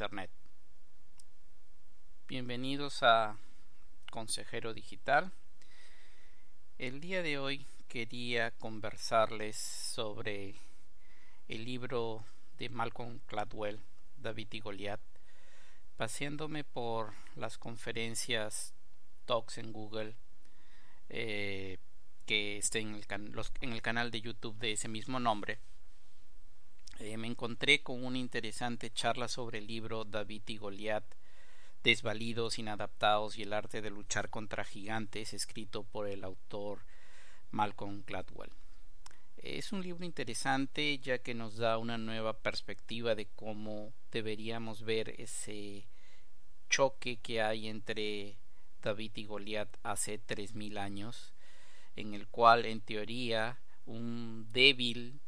Internet. Bienvenidos a Consejero Digital. El día de hoy quería conversarles sobre el libro de Malcolm Gladwell, David y Goliath, paseándome por las conferencias Talks en Google eh, que en en el canal de YouTube de ese mismo nombre eh, me encontré con una interesante charla sobre el libro David y Goliat, Desvalidos, Inadaptados y el arte de luchar contra gigantes, escrito por el autor Malcolm Gladwell. Es un libro interesante ya que nos da una nueva perspectiva de cómo deberíamos ver ese choque que hay entre David y Goliat hace tres mil años, en el cual en teoría un débil,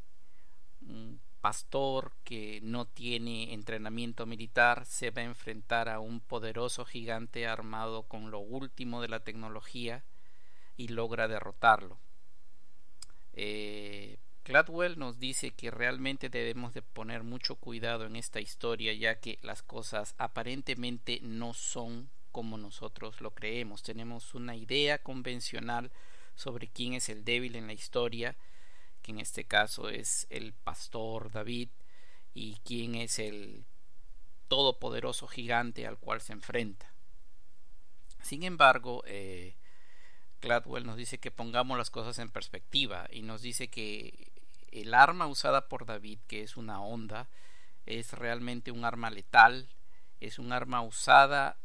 un pastor que no tiene entrenamiento militar se va a enfrentar a un poderoso gigante armado con lo último de la tecnología y logra derrotarlo. Eh, Gladwell nos dice que realmente debemos de poner mucho cuidado en esta historia ya que las cosas aparentemente no son como nosotros lo creemos. Tenemos una idea convencional sobre quién es el débil en la historia que en este caso es el pastor David, y quién es el todopoderoso gigante al cual se enfrenta. Sin embargo, eh, Gladwell nos dice que pongamos las cosas en perspectiva y nos dice que el arma usada por David, que es una onda, es realmente un arma letal, es un arma usada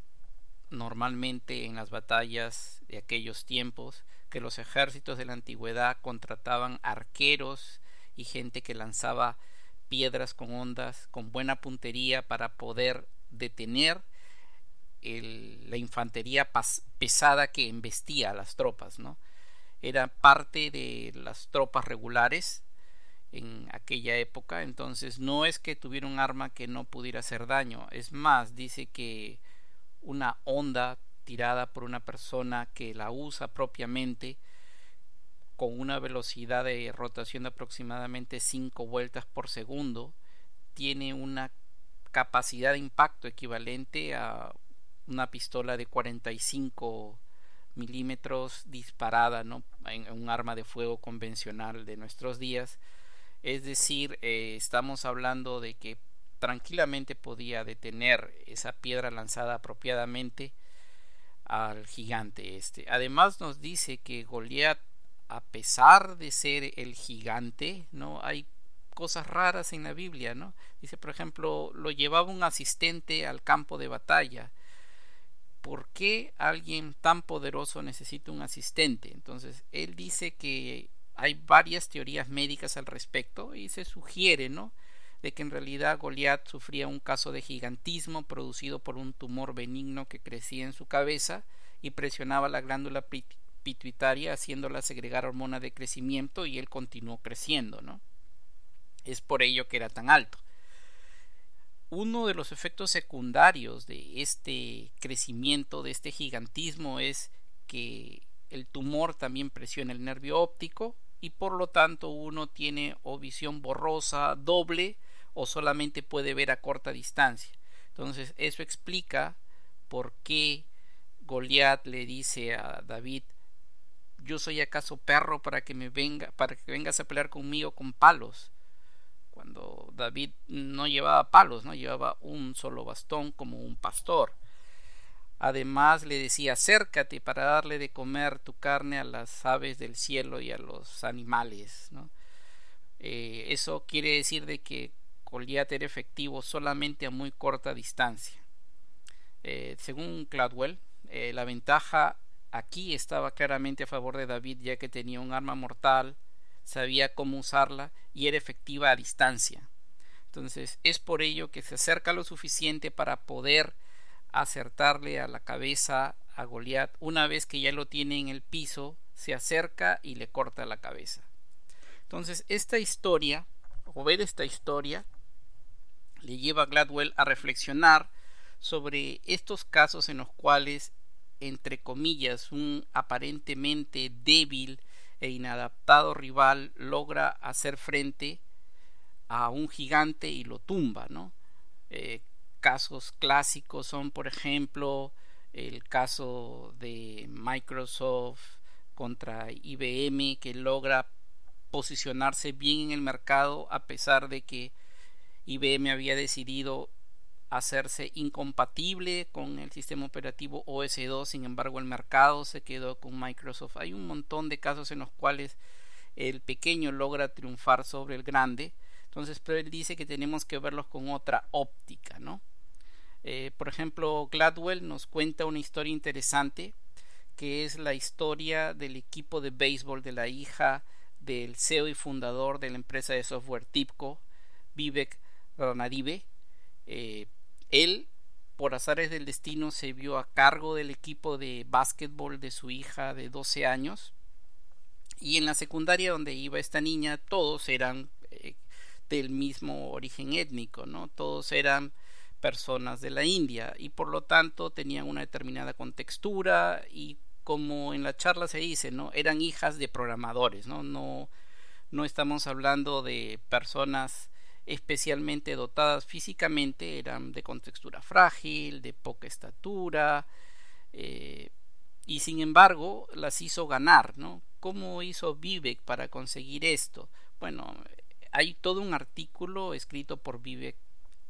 normalmente en las batallas de aquellos tiempos, que los ejércitos de la antigüedad contrataban arqueros y gente que lanzaba piedras con ondas, con buena puntería para poder detener la infantería pesada que embestía a las tropas, ¿no? Era parte de las tropas regulares en aquella época, entonces no es que tuviera un arma que no pudiera hacer daño, es más, dice que una onda tirada por una persona que la usa propiamente con una velocidad de rotación de aproximadamente 5 vueltas por segundo, tiene una capacidad de impacto equivalente a una pistola de 45 milímetros disparada ¿no? en un arma de fuego convencional de nuestros días. Es decir, eh, estamos hablando de que tranquilamente podía detener esa piedra lanzada apropiadamente al gigante este. Además nos dice que Goliat, a pesar de ser el gigante, no hay cosas raras en la Biblia, ¿no? Dice, por ejemplo, lo llevaba un asistente al campo de batalla. ¿Por qué alguien tan poderoso necesita un asistente? Entonces, él dice que hay varias teorías médicas al respecto y se sugiere, ¿no? Que en realidad Goliat sufría un caso de gigantismo producido por un tumor benigno que crecía en su cabeza y presionaba la glándula pituitaria haciéndola segregar hormona de crecimiento y él continuó creciendo, ¿no? Es por ello que era tan alto. Uno de los efectos secundarios de este crecimiento, de este gigantismo, es que el tumor también presiona el nervio óptico y por lo tanto uno tiene o visión borrosa doble o solamente puede ver a corta distancia. Entonces eso explica por qué Goliat le dice a David yo soy acaso perro para que me venga para que vengas a pelear conmigo con palos cuando David no llevaba palos no llevaba un solo bastón como un pastor además le decía acércate para darle de comer tu carne a las aves del cielo y a los animales. Eh, eso quiere decir de que Goliat era efectivo solamente a muy corta distancia. Eh, según Cladwell, eh, la ventaja aquí estaba claramente a favor de David ya que tenía un arma mortal, sabía cómo usarla y era efectiva a distancia. Entonces es por ello que se acerca lo suficiente para poder acertarle a la cabeza a Goliat una vez que ya lo tiene en el piso, se acerca y le corta la cabeza. Entonces esta historia, o ver esta historia, le lleva a Gladwell a reflexionar sobre estos casos en los cuales, entre comillas, un aparentemente débil e inadaptado rival logra hacer frente a un gigante y lo tumba. Eh, casos clásicos son, por ejemplo, el caso de Microsoft contra IBM que logra posicionarse bien en el mercado a pesar de que IBM había decidido hacerse incompatible con el sistema operativo OS2, sin embargo el mercado se quedó con Microsoft. Hay un montón de casos en los cuales el pequeño logra triunfar sobre el grande, entonces pero él dice que tenemos que verlos con otra óptica, ¿no? Eh, por ejemplo, Gladwell nos cuenta una historia interesante que es la historia del equipo de béisbol de la hija del CEO y fundador de la empresa de software Tipco, Vivek Ranadive. Eh, él, por azares del destino, se vio a cargo del equipo de básquetbol de su hija de 12 años. Y en la secundaria donde iba esta niña, todos eran eh, del mismo origen étnico, ¿no? Todos eran personas de la India y por lo tanto tenían una determinada contextura y como en la charla se dice, ¿no? Eran hijas de programadores, ¿no? No, no estamos hablando de personas especialmente dotadas físicamente, eran de contextura frágil, de poca estatura, eh, y sin embargo las hizo ganar, ¿no? ¿Cómo hizo Vivek para conseguir esto? Bueno, hay todo un artículo escrito por Vivek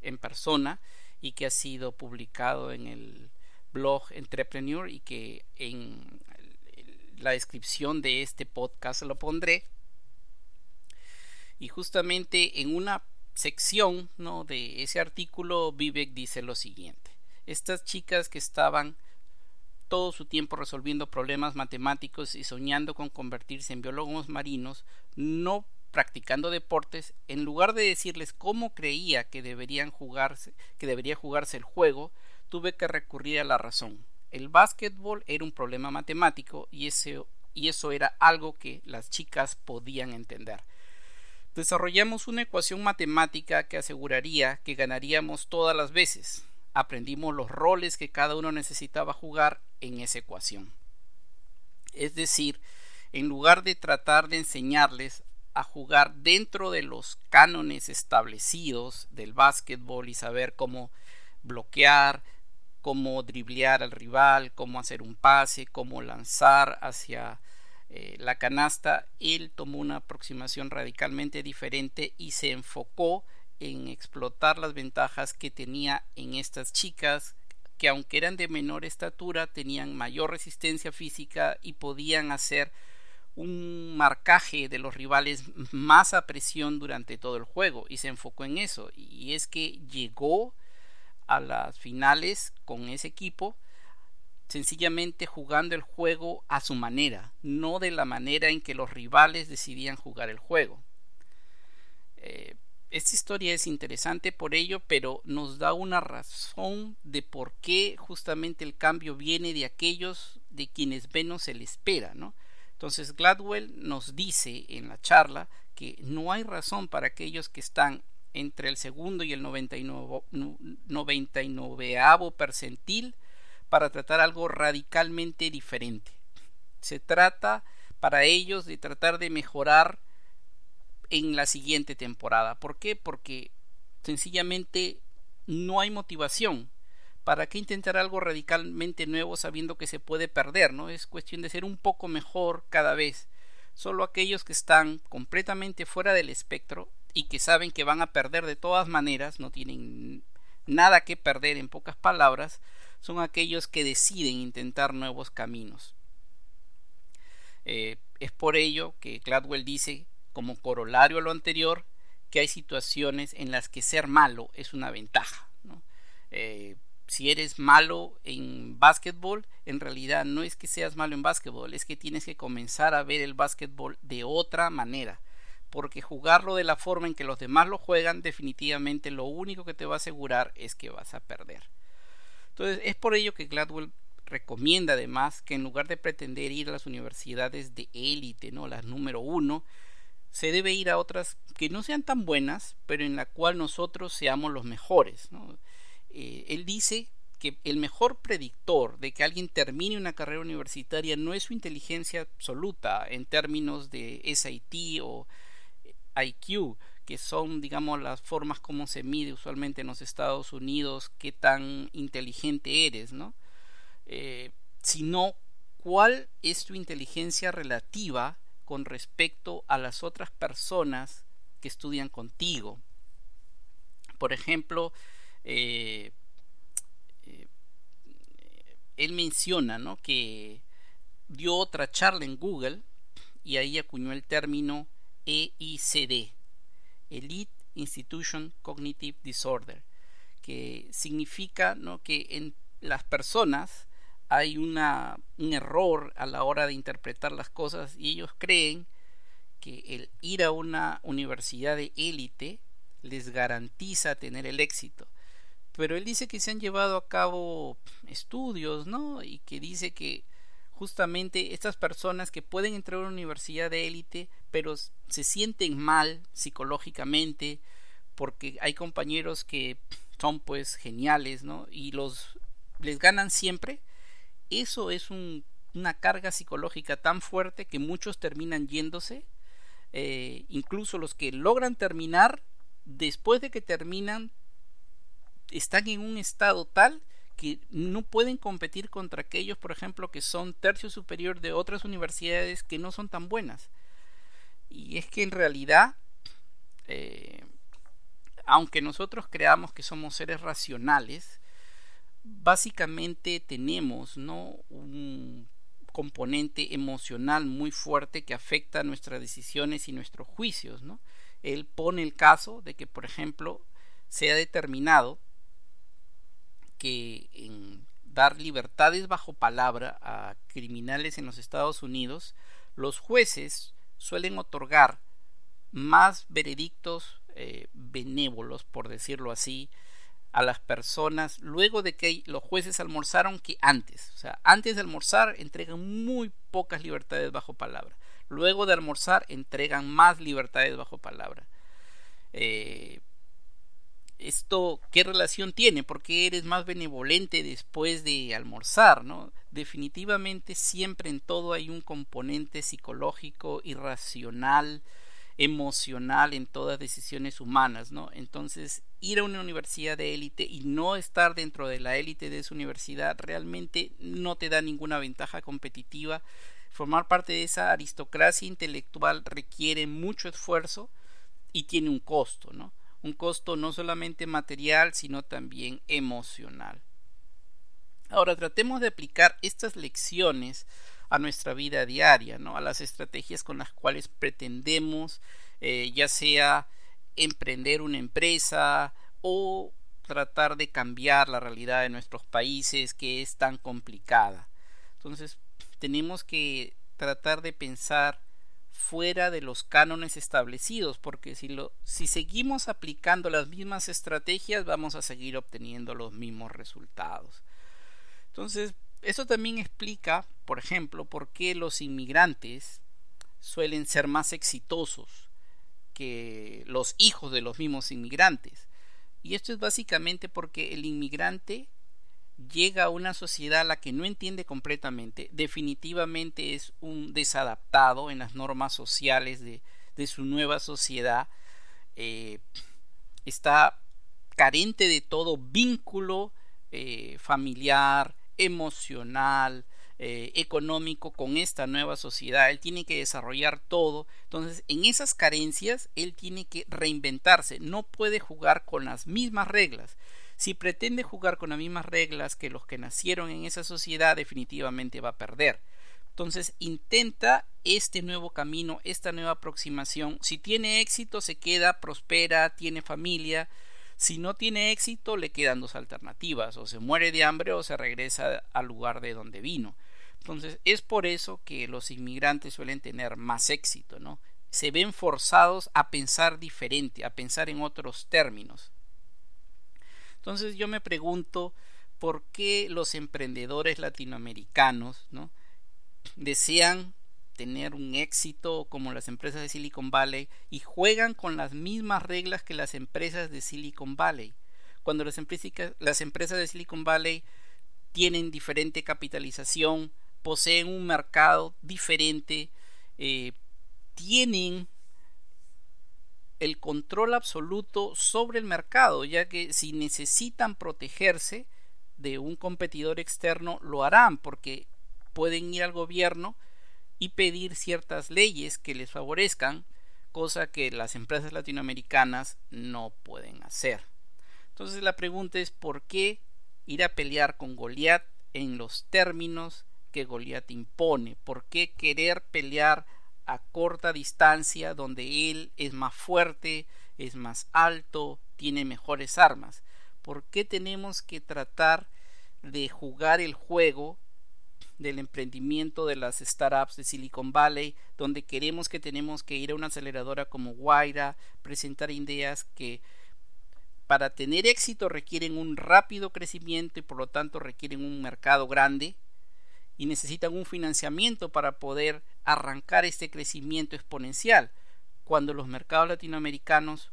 en persona y que ha sido publicado en el blog Entrepreneur y que en la descripción de este podcast lo pondré. Y justamente en una sección ¿no? de ese artículo, Vivek dice lo siguiente. Estas chicas que estaban todo su tiempo resolviendo problemas matemáticos y soñando con convertirse en biólogos marinos, no practicando deportes, en lugar de decirles cómo creía que deberían jugarse, que debería jugarse el juego, tuve que recurrir a la razón. El básquetbol era un problema matemático y, y eso era algo que las chicas podían entender. Desarrollamos una ecuación matemática que aseguraría que ganaríamos todas las veces. Aprendimos los roles que cada uno necesitaba jugar en esa ecuación. Es decir, en lugar de tratar de enseñarles a jugar dentro de los cánones establecidos del básquetbol y saber cómo bloquear, cómo driblear al rival, cómo hacer un pase, cómo lanzar hacia eh, la canasta, él tomó una aproximación radicalmente diferente y se enfocó en explotar las ventajas que tenía en estas chicas que aunque eran de menor estatura tenían mayor resistencia física y podían hacer un marcaje de los rivales más a presión durante todo el juego y se enfocó en eso. Y es que llegó a las finales con ese equipo sencillamente jugando el juego a su manera, no de la manera en que los rivales decidían jugar el juego. Eh, esta historia es interesante por ello, pero nos da una razón de por qué justamente el cambio viene de aquellos de quienes menos se le espera, ¿no? Entonces Gladwell nos dice en la charla que no hay razón para aquellos que están entre el segundo y el 99, 99 percentil para tratar algo radicalmente diferente. Se trata para ellos de tratar de mejorar en la siguiente temporada. ¿Por qué? Porque sencillamente no hay motivación. ¿Para qué intentar algo radicalmente nuevo sabiendo que se puede perder? ¿no? Es cuestión de ser un poco mejor cada vez. Solo aquellos que están completamente fuera del espectro y que saben que van a perder de todas maneras, no tienen nada que perder en pocas palabras, son aquellos que deciden intentar nuevos caminos. Eh, es por ello que Gladwell dice, como corolario a lo anterior, que hay situaciones en las que ser malo es una ventaja. Eh, si eres malo en básquetbol, en realidad no es que seas malo en básquetbol, es que tienes que comenzar a ver el básquetbol de otra manera. Porque jugarlo de la forma en que los demás lo juegan, definitivamente lo único que te va a asegurar es que vas a perder. Entonces, es por ello que Gladwell recomienda además que en lugar de pretender ir a las universidades de élite, ¿no? las número uno, se debe ir a otras que no sean tan buenas, pero en la cual nosotros seamos los mejores. Eh, él dice que el mejor predictor de que alguien termine una carrera universitaria no es su inteligencia absoluta en términos de SAT o IQ, que son, digamos, las formas como se mide usualmente en los Estados Unidos, qué tan inteligente eres, ¿no? Eh, sino cuál es tu inteligencia relativa con respecto a las otras personas que estudian contigo. Por ejemplo, eh, eh, él menciona ¿no? que dio otra charla en Google y ahí acuñó el término EICD, Elite Institution Cognitive Disorder, que significa ¿no? que en las personas hay una, un error a la hora de interpretar las cosas y ellos creen que el ir a una universidad de élite les garantiza tener el éxito. Pero él dice que se han llevado a cabo estudios, ¿no? Y que dice que justamente estas personas que pueden entrar a una universidad de élite, pero se sienten mal psicológicamente, porque hay compañeros que son pues geniales, ¿no? Y los les ganan siempre, eso es una carga psicológica tan fuerte que muchos terminan yéndose, eh, incluso los que logran terminar, después de que terminan, están en un estado tal que no pueden competir contra aquellos, por ejemplo, que son tercio superior de otras universidades que no son tan buenas. Y es que en realidad, eh, aunque nosotros creamos que somos seres racionales, básicamente tenemos ¿no? un componente emocional muy fuerte que afecta nuestras decisiones y nuestros juicios. ¿no? Él pone el caso de que, por ejemplo, se ha determinado que en dar libertades bajo palabra a criminales en los Estados Unidos, los jueces suelen otorgar más veredictos eh, benévolos, por decirlo así, a las personas luego de que los jueces almorzaron que antes. O sea, antes de almorzar entregan muy pocas libertades bajo palabra. Luego de almorzar entregan más libertades bajo palabra. Eh, esto, ¿qué relación tiene? Porque eres más benevolente después de almorzar, ¿no? Definitivamente siempre en todo hay un componente psicológico, irracional, emocional en todas decisiones humanas, ¿no? Entonces, ir a una universidad de élite y no estar dentro de la élite de esa universidad realmente no te da ninguna ventaja competitiva. Formar parte de esa aristocracia intelectual requiere mucho esfuerzo y tiene un costo, ¿no? Un costo no solamente material, sino también emocional. Ahora tratemos de aplicar estas lecciones a nuestra vida diaria, ¿no? a las estrategias con las cuales pretendemos eh, ya sea emprender una empresa o tratar de cambiar la realidad de nuestros países que es tan complicada. Entonces tenemos que tratar de pensar fuera de los cánones establecidos, porque si, seguimos aplicando las mismas estrategias vamos a seguir obteniendo los mismos resultados. Entonces, eso también explica, por ejemplo, por qué los inmigrantes suelen ser más exitosos que los hijos de los mismos inmigrantes. Y esto es básicamente porque el inmigrante llega a una sociedad a la que no entiende completamente, definitivamente es un desadaptado en las normas sociales de, su nueva sociedad, eh, está carente de todo vínculo eh, familiar, emocional, eh, económico con esta nueva sociedad. Él tiene que desarrollar todo. Entonces, en esas carencias, él tiene que reinventarse. No puede jugar con las mismas reglas. Si pretende jugar con las mismas reglas que los que nacieron en esa sociedad, definitivamente va a perder. Entonces intenta este nuevo camino, esta nueva aproximación. Si tiene éxito, se queda, prospera, tiene familia, si no tiene éxito, le quedan dos alternativas, o se muere de hambre o se regresa al lugar de donde vino. Entonces, es por eso que los inmigrantes suelen tener más éxito, ¿no? Se ven forzados a pensar diferente, a pensar en otros términos. Entonces, yo me pregunto por qué los emprendedores latinoamericanos, ¿no? desean tener un éxito como las empresas de Silicon Valley y juegan con las mismas reglas que las empresas de Silicon Valley. Cuando las, las empresas de Silicon Valley tienen diferente capitalización, poseen un mercado diferente, eh, tienen el control absoluto sobre el mercado, ya que si necesitan protegerse de un competidor externo, lo harán porque pueden ir al gobierno y pedir ciertas leyes que les favorezcan, cosa que las empresas latinoamericanas no pueden hacer. Entonces la pregunta es ¿por qué ir a pelear con Goliat en los términos que Goliat impone? ¿Por qué querer pelear a corta distancia donde él es más fuerte, es más alto, tiene mejores armas? ¿Por qué tenemos que tratar de jugar el juego del emprendimiento de las startups de Silicon Valley, donde queremos que tenemos que ir a una aceleradora como Guaira, presentar ideas que para tener éxito requieren un rápido crecimiento y por lo tanto requieren un mercado grande y necesitan un financiamiento para poder arrancar este crecimiento exponencial cuando los mercados latinoamericanos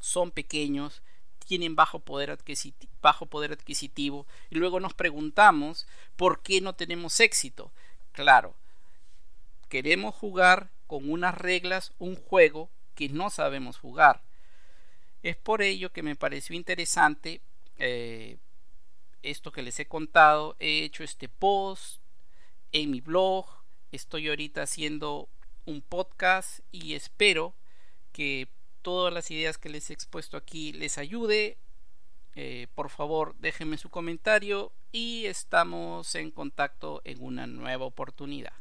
son pequeños tienen bajo poder, adquisitivo, bajo poder adquisitivo y luego nos preguntamos por qué no tenemos éxito. Claro, queremos jugar con unas reglas, un juego que no sabemos jugar. Es por ello que me pareció interesante eh, esto que les he contado. He hecho este post en mi blog. Estoy ahorita haciendo un podcast y espero que todas las ideas que les he expuesto aquí les ayude. Eh, por favor, déjenme su comentario y estamos en contacto en una nueva oportunidad.